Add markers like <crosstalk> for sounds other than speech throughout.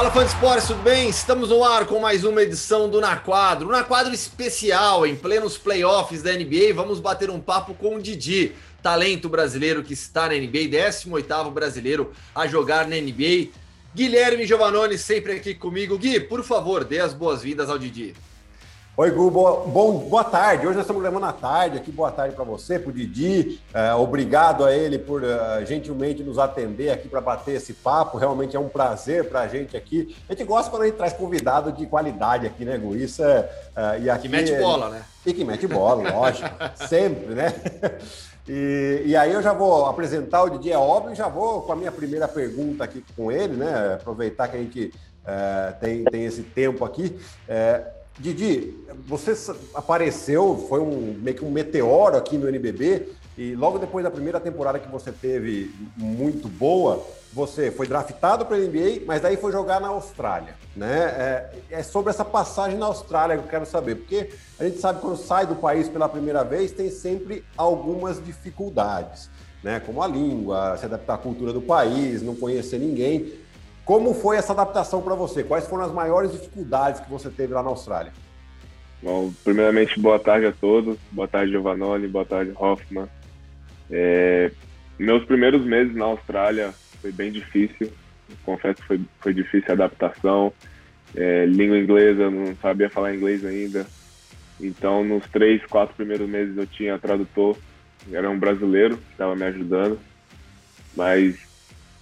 Fala fã de esporte, tudo bem? Estamos no ar com mais uma edição do Na Quadro. Na Quadro especial, em plenos playoffs da NBA, vamos bater um papo com o Didi, talento brasileiro que está na NBA, 18º brasileiro a jogar na NBA. Guilherme Giovannone sempre aqui comigo. Gui, por favor, dê as boas-vindas ao Didi. Oi, Gu, boa, bom, boa tarde. Hoje nós estamos gravando à tarde aqui. Boa tarde para você, para o Didi. É, obrigado a ele por uh, gentilmente nos atender aqui para bater esse papo. Realmente é um prazer para a gente aqui. A gente gosta quando a gente traz convidado de qualidade aqui, né, Gu? Isso é. Uh, e aqui, que mete bola, né? E que mete bola, lógico. <laughs> sempre, né? E, e, aí eu já vou apresentar o Didi, é óbvio, e já vou com a minha primeira pergunta aqui com ele, né? Aproveitar que a gente tem, tem esse tempo aqui. Didi, você apareceu, foi um, meio que um meteoro aqui no NBB, e logo depois da primeira temporada que você teve muito boa, você foi draftado para a NBA, mas daí foi jogar na Austrália, né? É, é, sobre essa passagem na Austrália que eu quero saber, porque a gente sabe que quando sai do país pela primeira vez tem sempre algumas dificuldades, né? Como a língua, se adaptar à cultura do país, não conhecer ninguém. Como foi essa adaptação para você? Quais foram as maiores dificuldades que você teve lá na Austrália? Bom, primeiramente, boa tarde a todos. Boa tarde, Giovanni. Boa tarde, Hoffman. É, meus primeiros meses na Austrália foi bem difícil. Confesso que foi, foi difícil a adaptação. É, língua inglesa, não sabia falar inglês ainda. Então, nos três, quatro primeiros meses eu tinha tradutor, era um brasileiro que estava me ajudando. Mas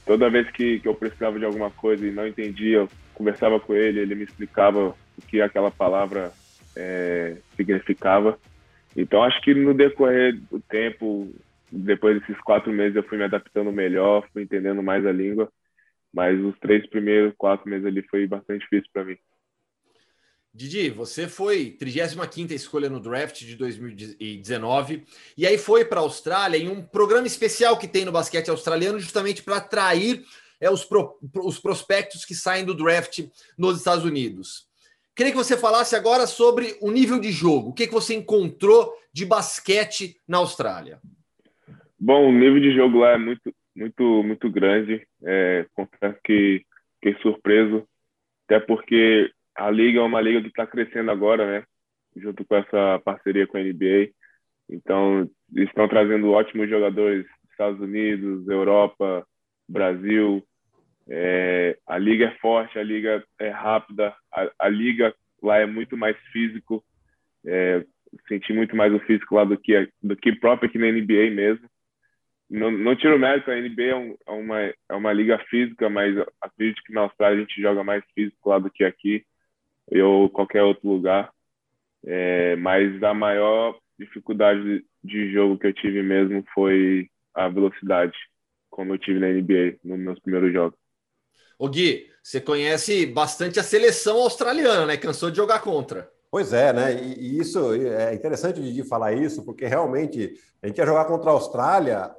toda vez que, que eu precisava de alguma coisa e não entendia, eu conversava com ele, ele me explicava o que aquela palavra é, significava. Então, acho que no decorrer do tempo, depois desses quatro meses, eu fui me adaptando melhor, fui entendendo mais a língua. Mas os três primeiros, quatro meses ali foi bastante difícil para mim. Didi, você foi 35ª escolha no draft de 2019 e aí foi para a Austrália em um programa especial que tem no basquete australiano justamente para atrair é, os, pro, os prospectos que saem do draft nos Estados Unidos. Queria que você falasse agora sobre o nível de jogo. O que, que você encontrou de basquete na Austrália? Bom, o nível de jogo lá é muito, muito, muito grande. É, confesso que fiquei surpreso, até porque a liga é uma liga que está crescendo agora, né? Junto com essa parceria com a NBA. Então, estão trazendo ótimos jogadores dos Estados Unidos, Europa, Brasil. É, a liga é forte, a liga é rápida, a, a liga lá é muito mais físico. É, senti muito mais o físico lá do que, do que próprio aqui na NBA mesmo. Não, não tiro mérito, a NBA é, um, é, uma, é uma liga física, mas acredito que na Austrália a gente joga mais físico lá do que aqui ou qualquer outro lugar. É, mas a maior dificuldade de jogo que eu tive mesmo foi a velocidade, como eu tive na NBA nos meus primeiros jogos. O Gui, você conhece bastante a seleção australiana, né? Cansou de jogar contra. Pois é, né? E, e isso é interessante de falar isso, porque realmente a gente ia jogar contra a Austrália,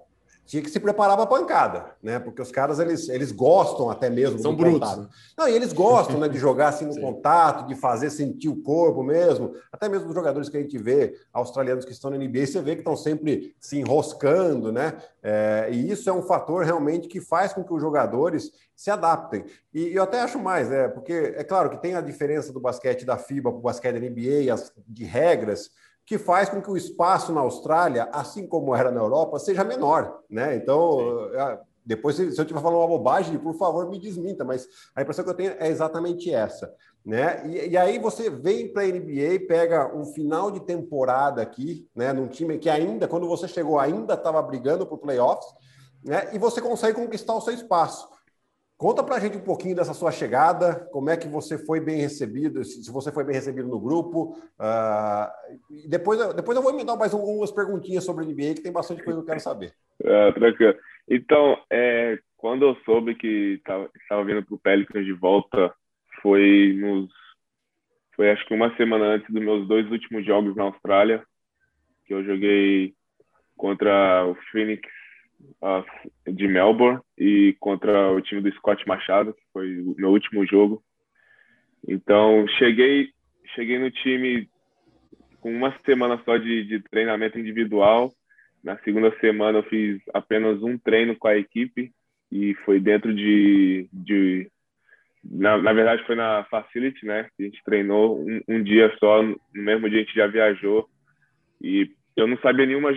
tinha que se preparar para a pancada, né? Porque os caras eles, eles gostam até mesmo São do brutos. contato. Não, e eles gostam, né, de <laughs> jogar assim no Sim. contato, de fazer sentir o corpo mesmo. Até mesmo os jogadores que a gente vê, australianos que estão na NBA, você vê que estão sempre se enroscando, né? É, e isso é um fator realmente que faz com que os jogadores se adaptem. E, eu até acho mais, né? Porque é claro que tem a diferença do basquete da FIBA para o basquete da NBA, as, de regras que faz com que o espaço na Austrália, assim como era na Europa, seja menor, né? Então, é, depois, se eu estiver falando uma bobagem, por favor, me desminta, mas a impressão que eu tenho é exatamente essa, né? E, e aí você vem para a NBA, pega um final de temporada aqui, né? Num time que ainda, quando você chegou, ainda estava brigando por playoffs, né? E você consegue conquistar o seu espaço. Conta para a gente um pouquinho dessa sua chegada, como é que você foi bem recebido, se você foi bem recebido no grupo. Uh, depois, depois eu vou emendar mais algumas perguntinhas sobre o NBA, que tem bastante coisa que eu quero saber. É, <laughs> tranquilo. Então, é, quando eu soube que estava vindo para o Pelicans de volta, foi nos foi acho que uma semana antes dos meus dois últimos jogos na Austrália, que eu joguei contra o Phoenix de Melbourne e contra o time do Scott Machado, que foi o meu último jogo. Então, cheguei, cheguei no time com uma semana só de, de treinamento individual. Na segunda semana eu fiz apenas um treino com a equipe e foi dentro de, de na, na verdade foi na Facility, né? A gente treinou um, um dia só, no mesmo dia a gente já viajou e eu não sabia nenhuma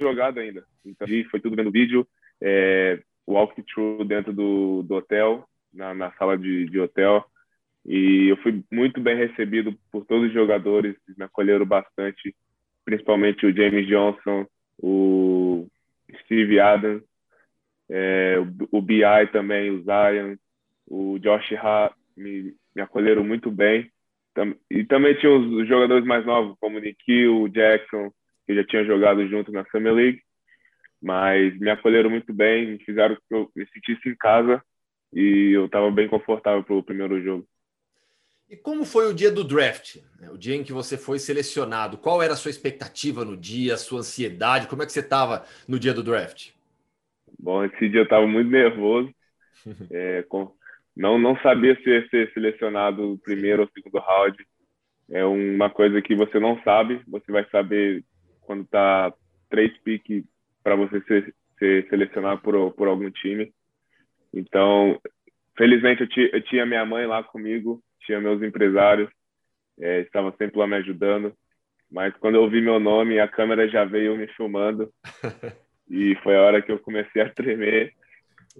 jogada ainda. Então, foi tudo vendo vídeo, é, walkthrough dentro do, do hotel, na, na sala de, de hotel. E eu fui muito bem recebido por todos os jogadores, me acolheram bastante, principalmente o James Johnson, o Steve Adams, é, o, o BI também, o Zion, o Josh Hart, me, me acolheram muito bem. E também tinha os jogadores mais novos, como o Nikhil, o Jackson, que já tinha jogado junto na Summer League. Mas me acolheram muito bem, me fizeram que eu me sentisse em casa e eu estava bem confortável para o primeiro jogo. E como foi o dia do draft? O dia em que você foi selecionado? Qual era a sua expectativa no dia, a sua ansiedade? Como é que você estava no dia do draft? Bom, esse dia eu estava muito nervoso. <laughs> É, com, não, não sabia se ia ser selecionado primeiro ou segundo round. É uma coisa que você não sabe. Você vai saber quando está três piques para você ser, ser selecionado por, por algum time. Então, felizmente eu, eu tinha minha mãe lá comigo, tinha meus empresários, é, estavam sempre lá me ajudando. Mas quando eu ouvi meu nome, a câmera já veio me filmando. <laughs> e foi a hora que eu comecei a tremer.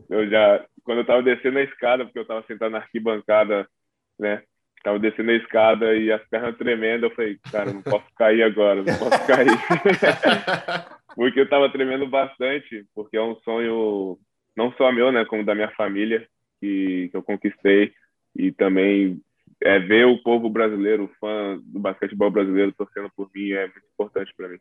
Eu já, quando eu estava descendo a escada, porque eu estava sentado na arquibancada, né? Tava descendo a escada e as pernas tremendo, eu falei, cara, não posso cair agora, não posso cair. <laughs> porque eu estava tremendo bastante, porque é um sonho não só meu, né, como da minha família, que, que eu conquistei e também é, ver o povo brasileiro, o fã do basquetebol brasileiro torcendo por mim é muito importante para mim.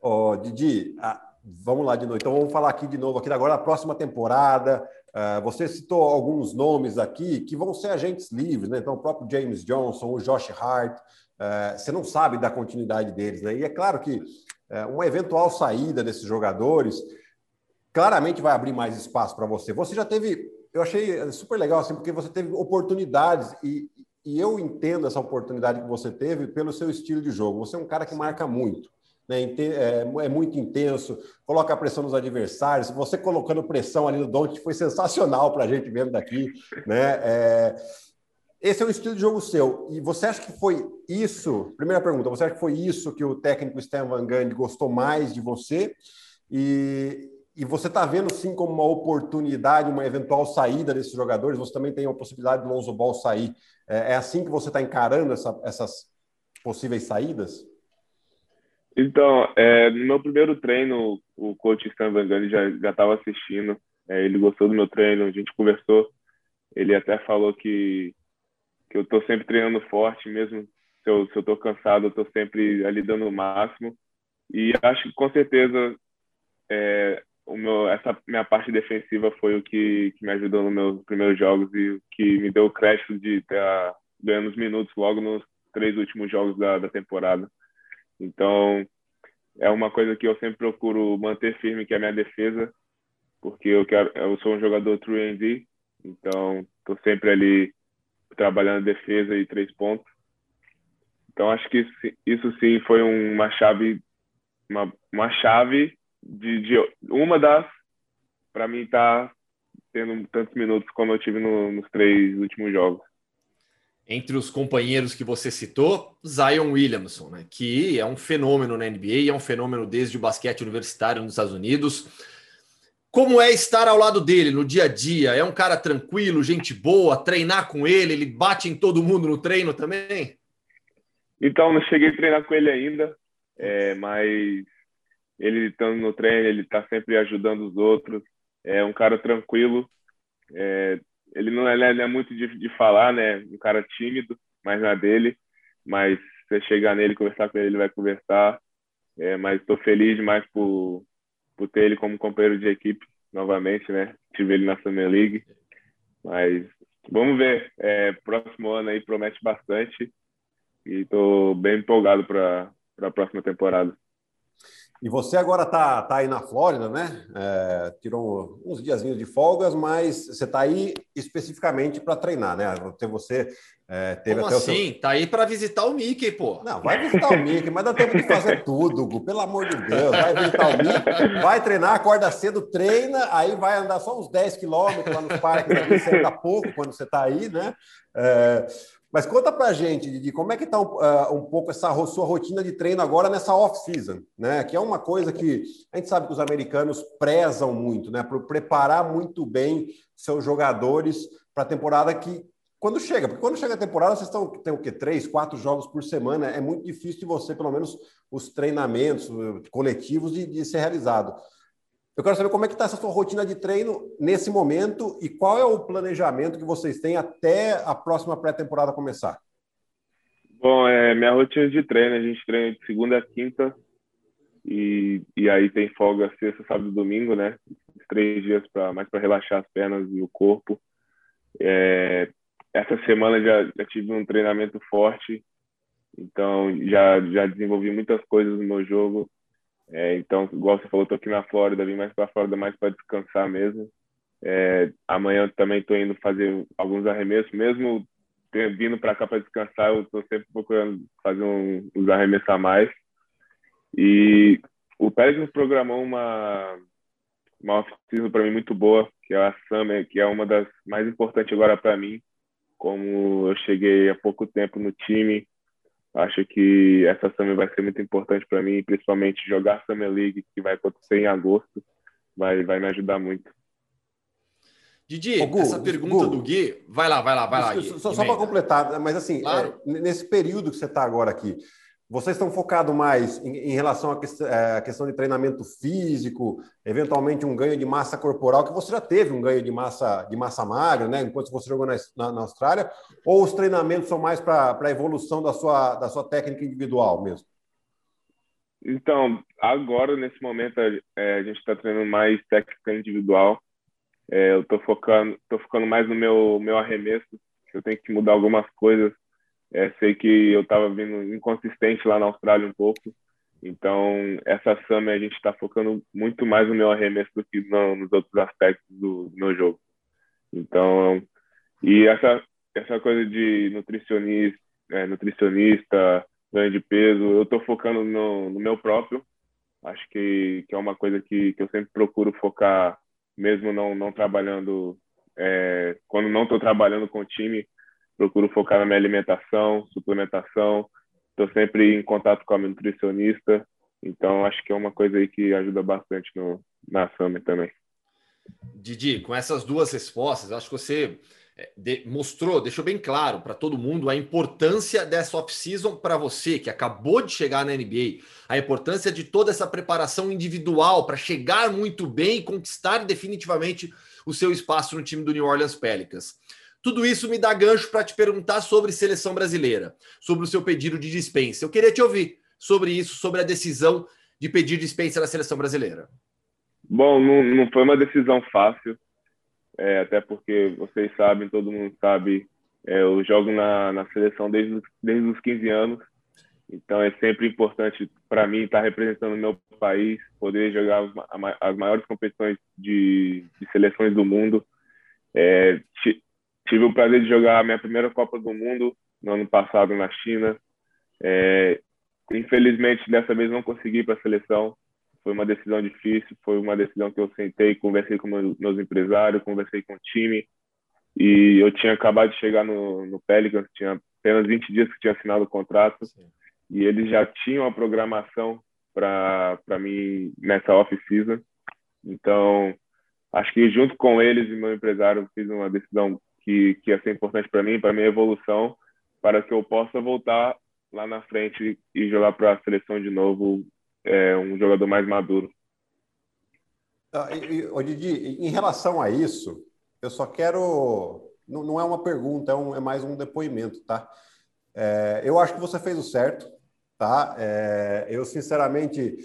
Ó, oh, Didi, ah, vamos lá de novo. Então vamos falar aqui de novo aqui agora a próxima temporada. Uh, você citou alguns nomes aqui que vão ser agentes livres, né? Então o próprio James Johnson, o Josh Hart. Uh, você não sabe da continuidade deles, né? E é claro que uh, uma eventual saída desses jogadores claramente vai abrir mais espaço para você. Você já teve eu achei super legal, assim, porque você teve oportunidades e, e eu entendo essa oportunidade que você teve pelo seu estilo de jogo. Você é um cara que marca muito. Né, é, é, muito intenso, coloca pressão nos adversários. Você colocando pressão ali no Don't foi sensacional para a gente vendo daqui. Né? É, esse é o estilo de jogo seu. E você acha que foi isso? Primeira pergunta: você acha que foi isso que o técnico Stan Van Gundy gostou mais de você? E, e você está vendo sim como uma oportunidade, uma eventual saída desses jogadores? Você também tem a possibilidade do Lonzo Ball sair. É, é assim que você está encarando essa, essas possíveis saídas? Então, é, no meu primeiro treino, o coach Stan Van Gundy já estava assistindo. É, ele gostou do meu treino, a gente conversou. Ele até falou que, que eu estou sempre treinando forte, mesmo se eu estou cansado, eu estou sempre ali dando o máximo. E acho que com certeza é, o meu, essa minha parte defensiva foi o que, que me ajudou nos meus primeiros jogos e o que me deu o crédito de estar ganhando os minutos logo nos três últimos jogos da, da temporada. Então, é uma coisa que eu sempre procuro manter firme, que é a minha defesa, porque eu quero, eu sou um jogador true and então estou sempre ali trabalhando defesa e três pontos. Então acho que isso, isso sim foi uma chave, uma, uma chave de, de uma das para mim estar tá tendo tantos minutos como eu tive no, nos três últimos jogos. Entre os companheiros que você citou, Zion Williamson, né, que é um fenômeno na NBA, é um fenômeno desde o basquete universitário nos Estados Unidos. Como é estar ao lado dele no dia a dia? É um cara tranquilo, gente boa, treinar com ele, ele bate em todo mundo no treino também? Então, não cheguei a treinar com ele ainda, é, mas ele estando no treino, ele está sempre ajudando os outros. É um cara tranquilo. É, ele não é, ele é muito de, de, falar, né? Um cara tímido, mas na dele. Mas você chegar nele, conversar com ele, ele vai conversar. É, mas estou feliz demais por, por ter ele como companheiro de equipe novamente, né? Tive ele na Summer League. Mas vamos ver. É, próximo ano aí promete bastante. E estou bem empolgado para a próxima temporada. E você agora está tá aí na Flórida, né? É, tirou uns diazinhos de folgas, mas você está aí especificamente para treinar, né? Você é, teve Como até assim? o seu... Tá aí para visitar o Mickey, pô. Não, vai visitar o Mickey, mas dá tempo de fazer tudo, Gu, pelo amor de Deus. Vai visitar o Mickey, vai treinar, acorda cedo, treina, aí vai andar só uns 10 quilômetros lá nos parques, senta pouco quando você está aí, né? É, mas conta pra gente, Didi, como é que está uh, um pouco essa sua rotina de treino agora nessa off-season, né? Que é uma coisa que a gente sabe que os americanos prezam muito, né? Por preparar muito bem seus jogadores para a temporada que quando chega, porque quando chega a temporada, vocês estão, tem o quê? Três, quatro jogos por semana, é muito difícil de você, pelo menos, os treinamentos eh, coletivos de, de ser realizado. Eu quero saber como é que está essa sua rotina de treino nesse momento e qual é o planejamento que vocês têm até a próxima pré-temporada começar. Bom, é minha rotina de treino, a gente treina de segunda a quinta e, e aí tem folga sexta, sábado e domingo, né? Três dias para mais para relaxar as pernas e o corpo. É, essa semana já, já tive um treinamento forte, então já já desenvolvi muitas coisas no meu jogo é, então, igual você falou, estou aqui na Flórida, vim mais para a Flórida mais para descansar mesmo. É, amanhã também estou indo fazer alguns arremessos, mesmo vindo para cá para descansar, eu estou sempre procurando fazer um, uns arremessos a mais. E o Pérez nos programou uma, uma off-season para mim muito boa, que é a Summer, que é uma das mais importantes agora para mim. Como eu cheguei há pouco tempo no time, Acho que essa Summer vai ser muito importante para mim, principalmente jogar Summer League, que vai acontecer em agosto, vai, vai me ajudar muito. Didi, Gu, essa pergunta Gu, do Gui, vai lá, vai lá, vai lá. Gui, só, só para completar, mas assim, claro. é, nesse período que você está agora aqui, vocês estão focados mais em, em relação à, que, é, questão de treinamento físico, eventualmente um ganho de massa corporal, que você já teve um ganho de massa, de massa magra, né? Enquanto você jogou na, na, na Austrália, ou os treinamentos são mais para a evolução da sua, da sua técnica individual mesmo? Então, agora, nesse momento, é, a gente está treinando mais técnica individual. É, eu estou focando, tô focando mais no meu, meu arremesso, eu tenho que mudar algumas coisas é, sei que eu estava vindo inconsistente lá na Austrália um pouco. Então, essa Summer a gente está focando muito mais no meu arremesso do que no, nos outros aspectos do, do, meu jogo. Então, e essa, essa coisa de nutricionista, é, nutricionista, ganho de peso, eu estou focando no, no, meu próprio. Acho que, que é uma coisa que, que eu sempre procuro focar, mesmo não, não trabalhando, é, quando não estou trabalhando com o time, procuro focar na minha alimentação, suplementação. Estou sempre em contato com a nutricionista. Então, acho que é uma coisa aí que ajuda bastante no, na Summit também. Didi, com essas duas respostas, acho que você é, mostrou, deixou bem claro para todo mundo a importância dessa off-season para você que acabou de chegar na NBA, a importância de toda essa preparação individual para chegar muito bem e conquistar definitivamente o seu espaço no time do New Orleans Pelicans. Tudo isso me dá gancho para te perguntar sobre seleção brasileira, sobre o seu pedido de dispensa. Eu queria te ouvir sobre isso, sobre a decisão de pedir dispensa na seleção brasileira. Bom, não, não foi uma decisão fácil, é, até porque vocês sabem, todo mundo sabe, é, eu jogo na, na seleção desde, desde os 15 anos, então é sempre importante para mim estar representando o meu país, poder jogar as maiores competições de, de seleções do mundo. É, Tive o prazer de jogar a minha primeira Copa do Mundo no ano passado na China. É, infelizmente, dessa vez não consegui para a seleção. Foi uma decisão difícil, foi uma decisão que eu sentei, conversei com meus empresários, conversei com o time. E eu tinha acabado de chegar no, no Pelicans, tinha apenas 20 dias que tinha assinado o contrato. Sim. E eles já tinham a programação para mim nessa off-season. Então, acho que junto com eles e meu empresário, fiz uma decisão que, que ia ser importante para mim, para minha evolução, para que eu possa voltar lá na frente e jogar para a seleção de novo, é, um jogador mais maduro. Ah, e, Didi, em relação a isso, eu só quero. Não, não é uma pergunta, é, um, é, mais um depoimento, tá? É, eu acho que você fez o certo, tá? É, eu, sinceramente,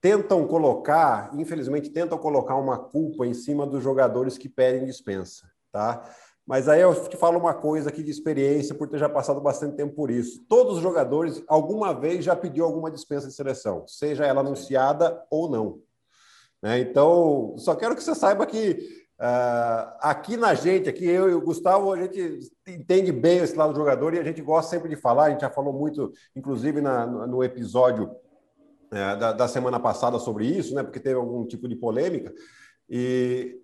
tentam colocar, infelizmente, tentam colocar uma culpa em cima dos jogadores que pedem dispensa, tá? Mas aí eu te falo uma coisa aqui de experiência, por ter já passado bastante tempo por isso. Todos os jogadores, alguma vez, já pediu alguma dispensa de seleção, seja ela anunciada ou não. Né? Então, só quero que você saiba que Uh, aqui na gente, aqui eu e o Gustavo, a gente entende bem esse lado do jogador e a gente gosta sempre de falar. A gente já falou muito, inclusive na, no episódio é, da, da, semana passada sobre isso, né? Porque teve algum tipo de polêmica. E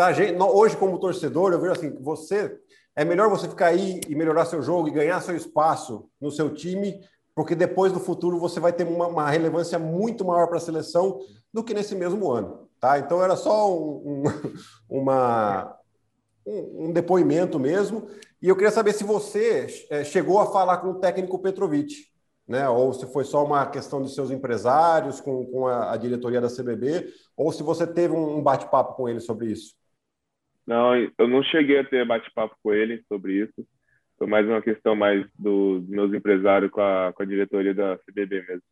para gente, hoje como torcedor, eu vejo assim, você é melhor você ficar aí e melhorar seu jogo e ganhar seu espaço no seu time, porque depois no futuro você vai ter uma, uma relevância muito maior para a seleção do que nesse mesmo ano. Tá? Então era só um, um, <laughs> uma, um, um, depoimento mesmo. E eu queria saber se você é, chegou a falar com o técnico Petrovic, né? ou se foi só uma questão de seus empresários com, com a, a diretoria da CBB, ou se você teve um bate-papo com ele sobre isso. Não, eu não cheguei a ter bate-papo com ele sobre isso. Foi mais uma questão mais dos meus empresários com a, com a diretoria da CBB mesmo.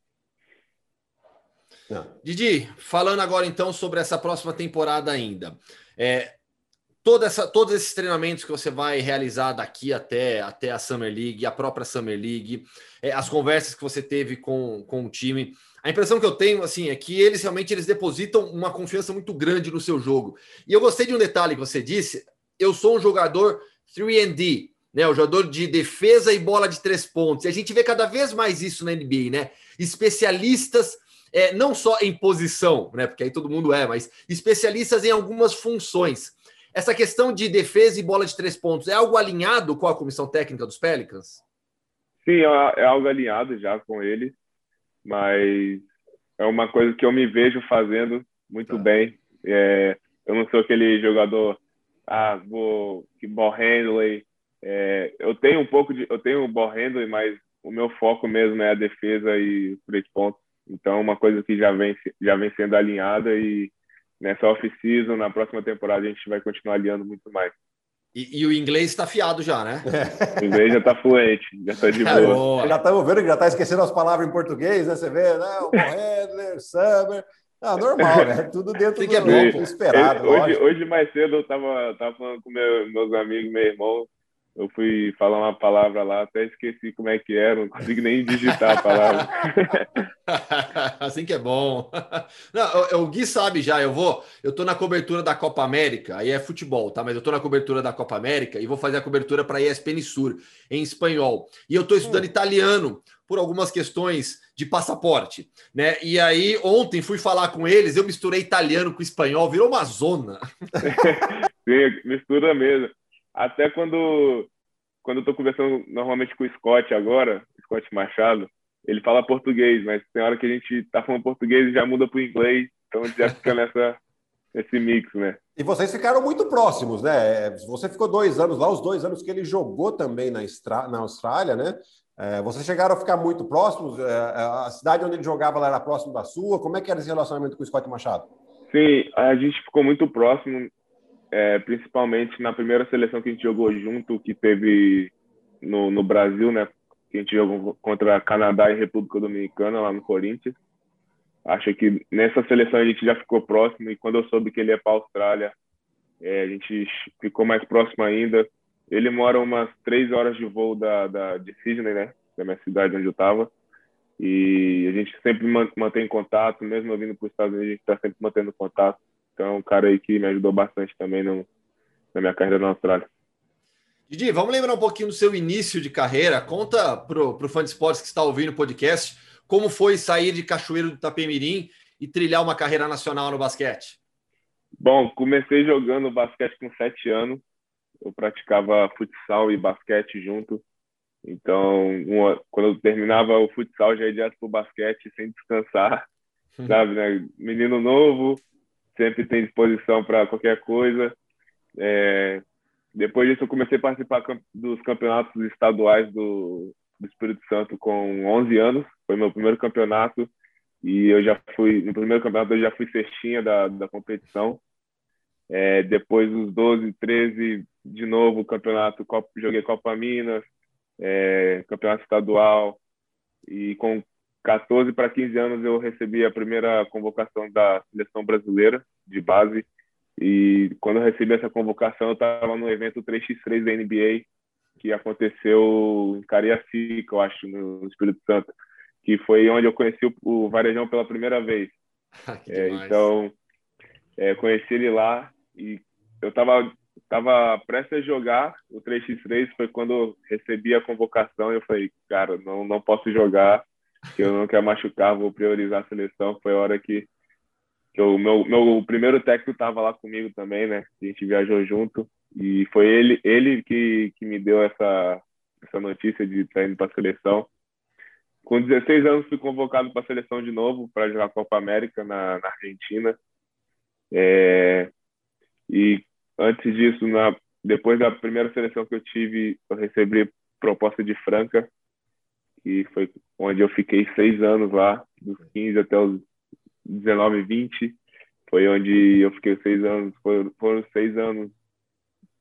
Não. Didi, falando agora então sobre essa próxima temporada ainda. É, toda essa, todos esses treinamentos que você vai realizar daqui até, até a Summer League, a própria Summer League, é, as conversas que você teve com, com o time. A impressão que eu tenho assim é que eles realmente eles depositam uma confiança muito grande no seu jogo. E eu gostei de um detalhe que você disse. Eu sou um jogador 3D, né? O jogador de defesa e bola de três pontos. E a gente vê cada vez mais isso na NBA, né? Especialistas é, não só em posição, né? Porque aí todo mundo é, mas especialistas em algumas funções. Essa questão de defesa e bola de três pontos é algo alinhado com a comissão técnica dos Pelicans? Sim, é, é algo alinhado já com eles, mas é uma coisa que eu me vejo fazendo muito tá. bem. É, eu não sou aquele jogador, ah, vou que ball handling. É, eu tenho um pouco de, eu tenho ball handling, mas o meu foco mesmo é a defesa e os três pontos. Então, é uma coisa que já vem, já vem sendo alinhada e nessa off-season, na próxima temporada, a gente vai continuar alinhando muito mais. E, e o inglês está fiado já, né? O inglês já está fluente, já está de boa. já estamos vendo que já está esquecendo as palavras em português, né? Você vê, né? O Handler, Summer. Ah, normal, né? Tudo dentro do, é do esperado. Hoje, hoje, mais cedo, eu estava tava falando com meu, meus amigos, meu irmão, eu fui falar uma palavra lá, até esqueci como é que era, não consigo nem digitar a palavra. <laughs> assim que é bom. Não, o, Gui sabe já, eu vou, eu tô na cobertura da Copa América, aí é futebol, tá? Mas eu tô na cobertura da Copa América e vou fazer a cobertura para a ESPN Sur em espanhol. E eu tô estudando hum. italiano por algumas questões de passaporte, né? E aí ontem fui falar com eles, eu misturei italiano com espanhol, virou uma zona. <laughs> Sim, mistura mesmo. Até quando, quando eu tô conversando normalmente com o Scott agora, Scott Machado, ele fala português, mas tem hora que a gente tá falando português e já muda para o inglês, então já fica nessa, <laughs> nesse mix, né? E vocês ficaram muito próximos, né? Você ficou dois anos lá, os dois anos que ele jogou também na, Estra... na Austrália, né? É, vocês chegaram a ficar muito próximos? É, é, a cidade onde ele jogava lá era próximo da sua? Como é que era esse relacionamento com o Scott Machado? Sim, a gente ficou muito próximo é, principalmente na primeira seleção que a gente jogou junto, que teve no, no Brasil, né? Que a gente jogou contra Canadá e República Dominicana, lá no Corinthians. Acho que nessa seleção a gente já ficou próximo e quando eu soube que ele ia para a Austrália, é, a gente ficou mais próximo ainda. Ele mora umas três horas de voo da, da, de Sydney, né? Da minha cidade onde eu estava. E a gente sempre mantém contato, mesmo vindo para os Estados Unidos, a gente está sempre mantendo contato. Então, um cara aí que me ajudou bastante também no, na minha carreira na Austrália. Didi, vamos lembrar um pouquinho do seu início de carreira. Conta para o fã de esportes que está ouvindo o podcast como foi sair de Cachoeiro do Itapemirim e trilhar uma carreira nacional no basquete. Bom, comecei jogando basquete com sete anos. Eu praticava futsal e basquete junto. Então, uma, quando eu terminava o futsal, já ia direto para o basquete sem descansar, <laughs> sabe, né? Menino novo, sempre tem disposição para qualquer coisa. É, depois disso, eu comecei a participar dos campeonatos estaduais do, do Espírito Santo com 11 anos. Foi meu primeiro campeonato e eu já fui no primeiro campeonato eu já fui cestinha da, da competição. É, depois dos 12, 13, de novo campeonato, Copa, joguei Copa Minas, é, campeonato estadual e com 14 para 15 anos eu recebi a primeira convocação da seleção brasileira de base. E quando eu recebi essa convocação, eu estava no evento 3x3 da NBA, que aconteceu em Cariacica, eu acho, no Espírito Santo, que foi onde eu conheci o, Varejão pela primeira vez. <laughs> é, então, é, conheci ele lá e eu estava tava prestes a jogar o 3x3, foi quando eu recebi a convocação e eu falei, cara, não, não posso jogar, que eu não quero machucar, vou priorizar a seleção. Foi a hora que, que o meu, meu primeiro técnico estava lá comigo também, né? A gente viajou junto e foi ele, ele que, que me deu essa, essa notícia de estar indo para a seleção. Com 16 anos fui convocado para a seleção de novo para jogar a Copa América na, na Argentina. É, e antes disso, na, depois da primeira seleção que eu tive, eu recebi proposta de Franca, que foi onde eu fiquei seis anos lá, dos 15 até os 19, 20. Foi onde eu fiquei seis anos, foram, foram seis anos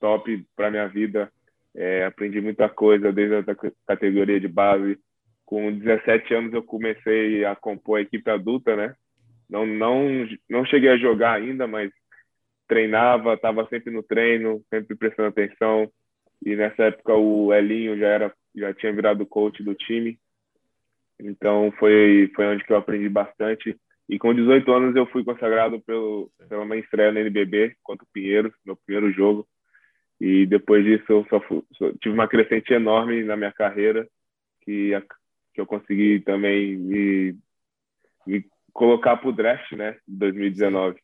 top para minha vida. É, aprendi muita coisa desde a categoria de base. Com 17 anos eu comecei a compor a equipe adulta, né? Não, não, não cheguei a jogar ainda, mas treinava, estava sempre no treino, sempre prestando atenção. E nessa época o Elinho já era, já tinha virado coach do time. Então foi foi onde que eu aprendi bastante. E com 18 anos eu fui consagrado pelo pela minha estreia no NBB contra o Pinheiros, meu primeiro jogo. E depois disso eu só, fui, só tive uma crescente enorme na minha carreira que que eu consegui também me, me colocar para o draft, né, 2019.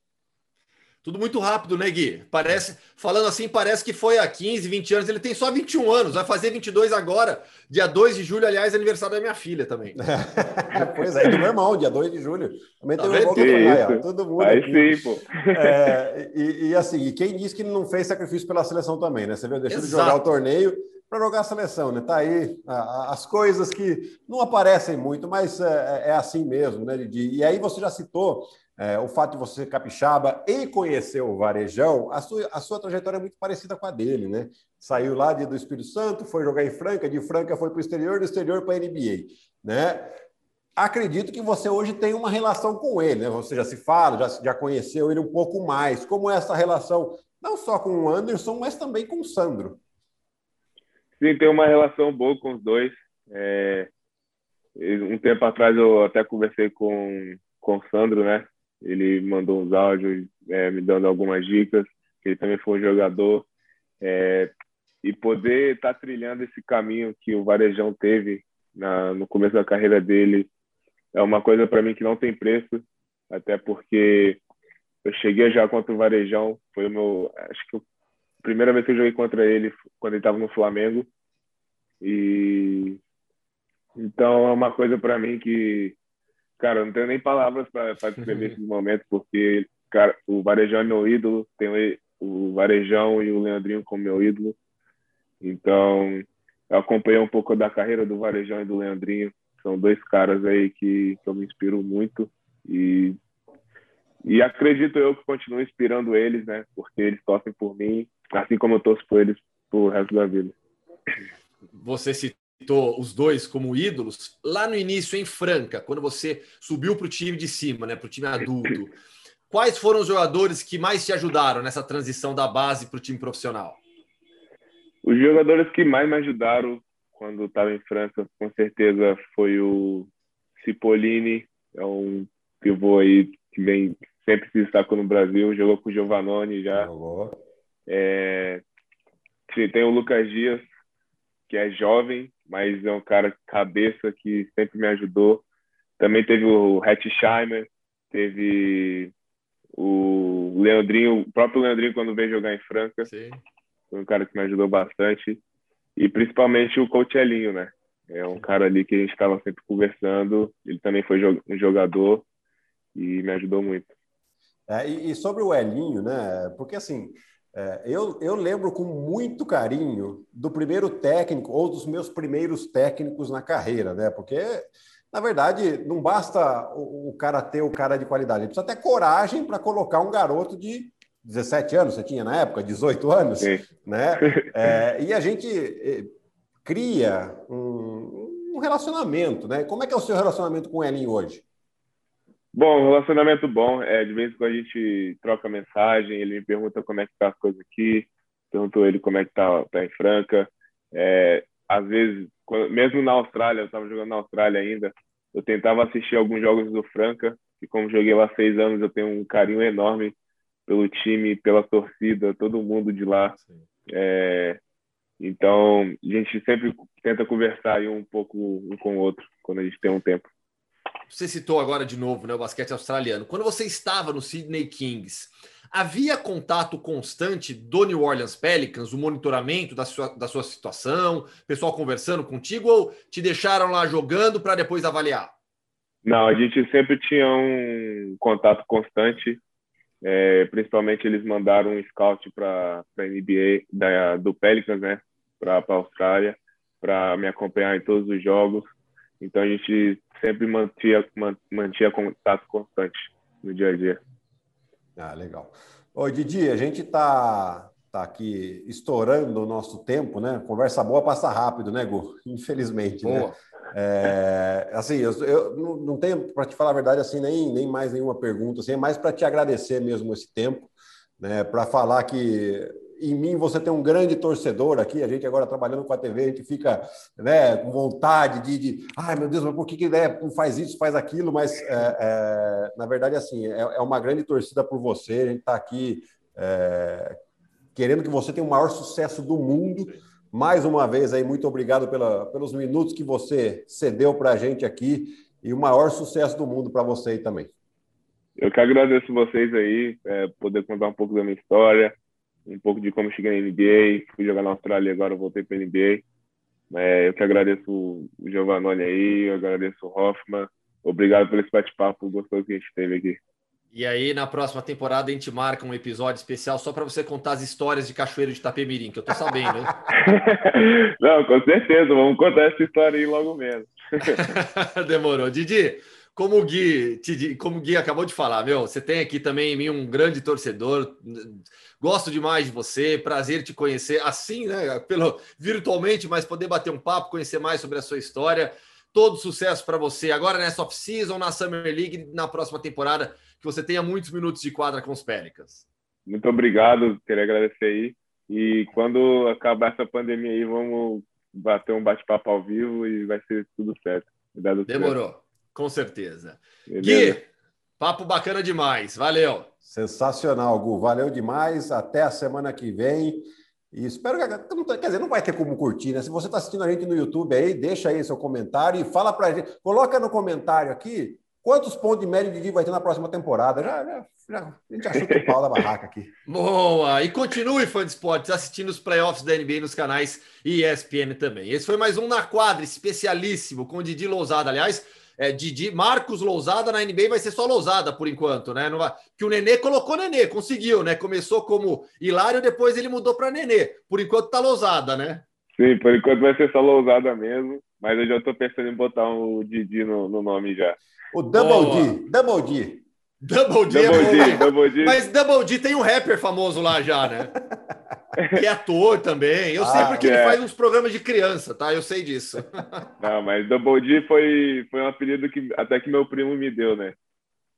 Tudo muito rápido, né, Gui? Parece, falando assim, parece que foi há 15, 20 anos. Ele tem só 21 anos, vai fazer 22 agora. Dia 2 de julho, aliás, aniversário da minha filha também. <laughs> pois é, do meu irmão, dia 2 de julho. Também tá tem um gol Todo mundo. Aí aqui. sim, pô. É, e, e, assim, e quem disse que não fez sacrifício pela seleção também, né? Você viu, deixou de jogar o torneio para jogar a seleção, né? Tá aí a, a, as coisas que não aparecem muito, mas é, é assim mesmo, né, Didi? E aí você já citou é, o fato de você ser capixaba e conhecer o Varejão, a sua, a sua trajetória é muito parecida com a dele, né? Saiu lá de, do Espírito Santo, foi jogar em Franca, de Franca foi para o exterior, do exterior para a NBA, né? Acredito que você hoje tem uma relação com ele, né? Você já se fala, já, já conheceu ele um pouco mais. Como é essa relação, não só com o Anderson, mas também com o Sandro? Sim, tem uma relação boa com os dois. É... Um tempo atrás eu até conversei com, com o Sandro, né? Ele mandou uns áudios é, me dando algumas dicas. Ele também foi um jogador. É, e poder estar tá trilhando esse caminho que o Varejão teve na, no começo da carreira dele é uma coisa para mim que não tem preço, até porque eu cheguei já contra o Varejão, foi o meu, acho que a primeira vez que eu joguei contra ele quando ele estava no Flamengo. E então é uma coisa para mim que Cara, eu não tenho nem palavras para descrever <laughs> esse momento, porque, cara, o Varejão é meu ídolo, tem o Varejão e o Leandrinho como meu ídolo. Então, eu acompanhei um pouco da carreira do Varejão e do Leandrinho. São dois caras aí que, que eu me inspiro muito e e acredito eu que continuo inspirando eles, né? Porque eles torcem por mim, assim como eu torço por eles pro resto da vida. Você se citou os dois como ídolos, lá no início, em Franca, quando você subiu para o time de cima, né, para o time adulto, quais foram os jogadores que mais te ajudaram nessa transição da base para o time profissional? Os jogadores que mais me ajudaram quando estava em França, com certeza, foi o Cipollini, é um pivô aí que vem sempre se destacou no Brasil, jogou com o Giovannone já. É, tem o Lucas Dias, que é jovem, mas é um cara cabeça que sempre me ajudou. Também teve o Hetzheimer, teve o Leandrinho, o próprio Leandrinho quando veio jogar em Franca. Sim. Foi um cara que me ajudou bastante. E principalmente o Coach Elinho, né? É um cara ali que a gente estava sempre conversando. Ele também foi um jogador e me ajudou muito. É, e, sobre o Elinho, né? Porque assim, é, eu, eu lembro com muito carinho do primeiro técnico ou dos meus primeiros técnicos na carreira, né? Porque, na verdade, não basta o, o cara ter o cara de qualidade, ele precisa ter coragem para colocar um garoto de 17 anos, você tinha na época, 18 anos, Sim. né? <laughs> É, e a gente é, cria um, um, relacionamento, né? Como é que é o seu relacionamento com o Ellen hoje? Bom, relacionamento bom. É, de vez em quando a gente troca mensagem, ele me pergunta como é que tá as coisas aqui, perguntou ele como é que tá, tá em Franca. É, às vezes, quando, mesmo na Austrália, eu estava jogando na Austrália ainda, eu tentava assistir alguns jogos do Franca, e como joguei lá seis anos, eu tenho um carinho enorme pelo time, pela torcida, todo mundo de lá. É, então, a gente sempre tenta conversar um pouco um com o outro, quando a gente tem um tempo. Você citou agora de novo né, o basquete australiano. Quando você estava no Sydney Kings, havia contato constante do New Orleans Pelicans, o monitoramento da sua, da sua situação, pessoal conversando contigo, ou te deixaram lá jogando para depois avaliar? Não, a gente sempre tinha um contato constante. É, principalmente eles mandaram um scout para a NBA da, do Pelicans, né, para a Austrália, para me acompanhar em todos os jogos. Então a gente sempre mantinha, mantinha contato constante no dia a dia. Ah, legal. Ô, Didi, a gente está tá aqui estourando o nosso tempo, né? Conversa boa passa rápido, né, Gu? <laughs> Infelizmente, né? boa. né? É, assim, eu, eu não tenho, para te falar a verdade, assim, nem, nem mais nenhuma pergunta, assim, é mais para te agradecer mesmo esse tempo, né? Para falar que em mim você tem um grande torcedor aqui. A gente agora trabalhando com a TV, a gente fica né, com vontade de, de ai meu Deus, mas por que, que né, faz isso, faz aquilo? Mas é, é, na verdade, assim, é, é, uma grande torcida por você. A gente está aqui é, querendo que você tenha o maior sucesso do mundo. Mais uma vez aí, muito obrigado pela, pelos minutos que você cedeu para a gente aqui e o maior sucesso do mundo para você aí também. Eu que agradeço vocês aí, é, poder contar um pouco da minha história, um pouco de como cheguei na NBA, fui jogar na Austrália e agora voltei para a NBA. É, eu que agradeço o Giovanni aí, eu agradeço o Hoffman. Obrigado pelo esse bate-papo gostoso que a gente teve aqui. E aí, na próxima temporada, a gente marca um episódio especial só para você contar as histórias de Cachoeiro de Itapemirim, que eu tô sabendo, hein? <laughs> Não, com certeza, vamos contar essa história aí logo mesmo. <laughs> Demorou. Didi, como o Gui, como o Gui acabou de falar, meu, você tem aqui também em mim um grande torcedor. Gosto demais de você, prazer te conhecer assim, né? Pelo virtualmente, mas poder bater um papo, conhecer mais sobre a sua história. Todo sucesso para você agora nessa off-season, na Summer League, na próxima temporada, que você tenha muitos minutos de quadra com os Pelicans. Muito obrigado, queria agradecer aí. E quando acabar essa pandemia aí, vamos bater um bate-papo ao vivo e vai ser tudo certo. Demorou. Certo. Com certeza. Beleza. Gui, papo bacana demais. Valeu. Sensacional, Gu. Valeu demais. Até a semana que vem. E espero que. Quer dizer, não vai ter como curtir, né? Se você está assistindo a gente no YouTube aí, deixa aí seu comentário e fala para gente. Coloca no comentário aqui quantos pontos de média de vai ter na próxima temporada. Já, já, já a gente chuta o pau da barraca aqui. <laughs> Boa! E continue, fã de esportes, assistindo os playoffs da NBA nos canais ESPN também. Esse foi mais um Na Quadra, especialíssimo, com o Didi Lousada. Aliás, é, Didi, Marcos Lousada na NBA vai ser só Lousada por enquanto, né? Não vai, que o Nenê colocou Nenê, conseguiu, né? Começou como Hilário, depois ele mudou para Nenê. Por enquanto tá Lousada, né? Sim, por enquanto vai ser só Lousada mesmo, mas eu já tô pensando em botar o Didi no, no nome já. O Double D, Double D. Double D, Double é D, Double D. Mas Double D tem um rapper famoso lá já, né? <laughs> que é ator também. Eu ah, sei porque é. ele faz uns programas de criança, tá? Eu sei disso. <laughs> Não, mas Double D foi, foi um apelido que até que meu primo me deu, né?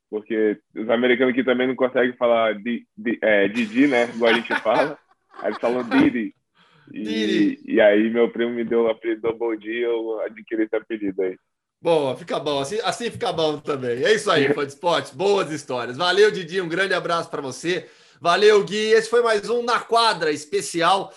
Porque os americanos aqui também não conseguem falar di, di, é, Didi, né? Igual a gente fala. Aí eles falam Didi. E, e aí meu primo me deu o apelido Double D, eu adquiri esse apelido aí. Boa, fica bom. Assim, assim fica bom também. É isso aí, fã de esportes. Boas histórias. Valeu, Didi. Um grande abraço para você. Valeu, Gui. Esse foi mais um Na Quadra especial,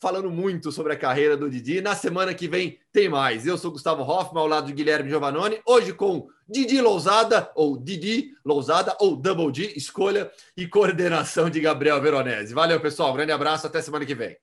falando muito sobre a carreira do Didi. Na semana que vem tem mais. Eu sou Gustavo Hoffman, ao lado de Guilherme Giovannoni. Hoje com Didi Lousada, ou Didi Lousada, ou Double D, escolha e coordenação de Gabriel Veronese. Valeu, pessoal. Um grande abraço. Até semana que vem.